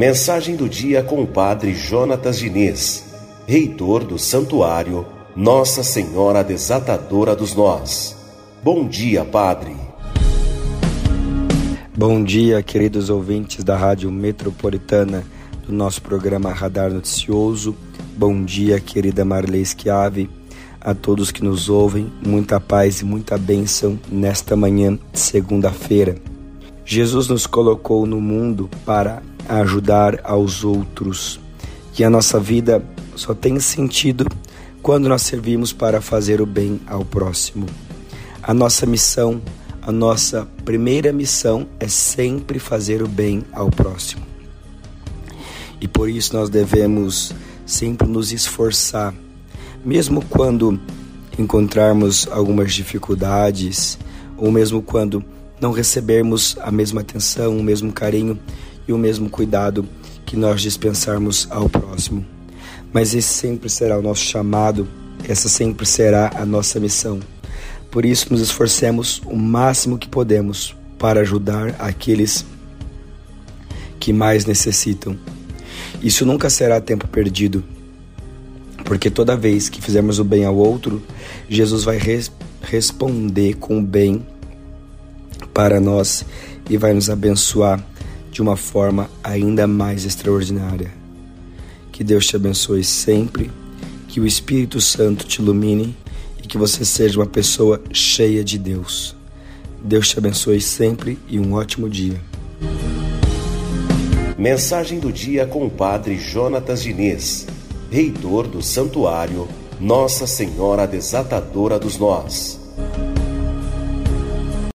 Mensagem do dia com o Padre Jonatas Diniz, reitor do Santuário Nossa Senhora Desatadora dos Nós. Bom dia, Padre. Bom dia, queridos ouvintes da Rádio Metropolitana do nosso programa Radar Noticioso. Bom dia, querida Marley Schiave. A todos que nos ouvem, muita paz e muita bênção nesta manhã de segunda-feira. Jesus nos colocou no mundo para ajudar aos outros. E a nossa vida só tem sentido quando nós servimos para fazer o bem ao próximo. A nossa missão a nossa primeira missão é sempre fazer o bem ao próximo. E por isso nós devemos sempre nos esforçar, mesmo quando encontrarmos algumas dificuldades, ou mesmo quando não recebermos a mesma atenção, o mesmo carinho e o mesmo cuidado que nós dispensarmos ao próximo. Mas esse sempre será o nosso chamado, essa sempre será a nossa missão por isso, nos esforcemos o máximo que podemos para ajudar aqueles que mais necessitam. Isso nunca será tempo perdido, porque toda vez que fizermos o bem ao outro, Jesus vai res responder com o bem para nós e vai nos abençoar de uma forma ainda mais extraordinária. Que Deus te abençoe sempre, que o Espírito Santo te ilumine que você seja uma pessoa cheia de Deus. Deus te abençoe sempre e um ótimo dia. Mensagem do dia com o Padre Jonatas Diniz, reitor do Santuário Nossa Senhora Desatadora dos Nós.